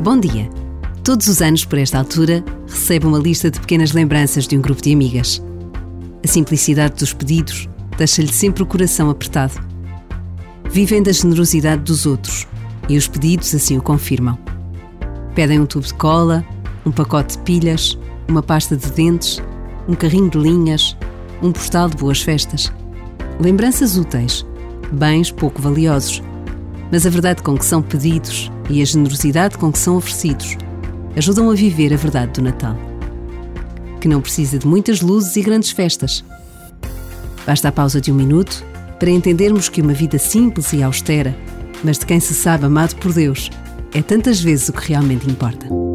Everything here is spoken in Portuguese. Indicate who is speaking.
Speaker 1: Bom dia! Todos os anos, por esta altura, recebo uma lista de pequenas lembranças de um grupo de amigas. A simplicidade dos pedidos deixa-lhe sempre o coração apertado. Vivem da generosidade dos outros e os pedidos assim o confirmam. Pedem um tubo de cola, um pacote de pilhas, uma pasta de dentes, um carrinho de linhas, um postal de boas festas. Lembranças úteis, bens pouco valiosos, mas a verdade com que são pedidos e a generosidade com que são oferecidos ajudam a viver a verdade do Natal. Que não precisa de muitas luzes e grandes festas. Basta a pausa de um minuto para entendermos que uma vida simples e austera, mas de quem se sabe amado por Deus, é tantas vezes o que realmente importa.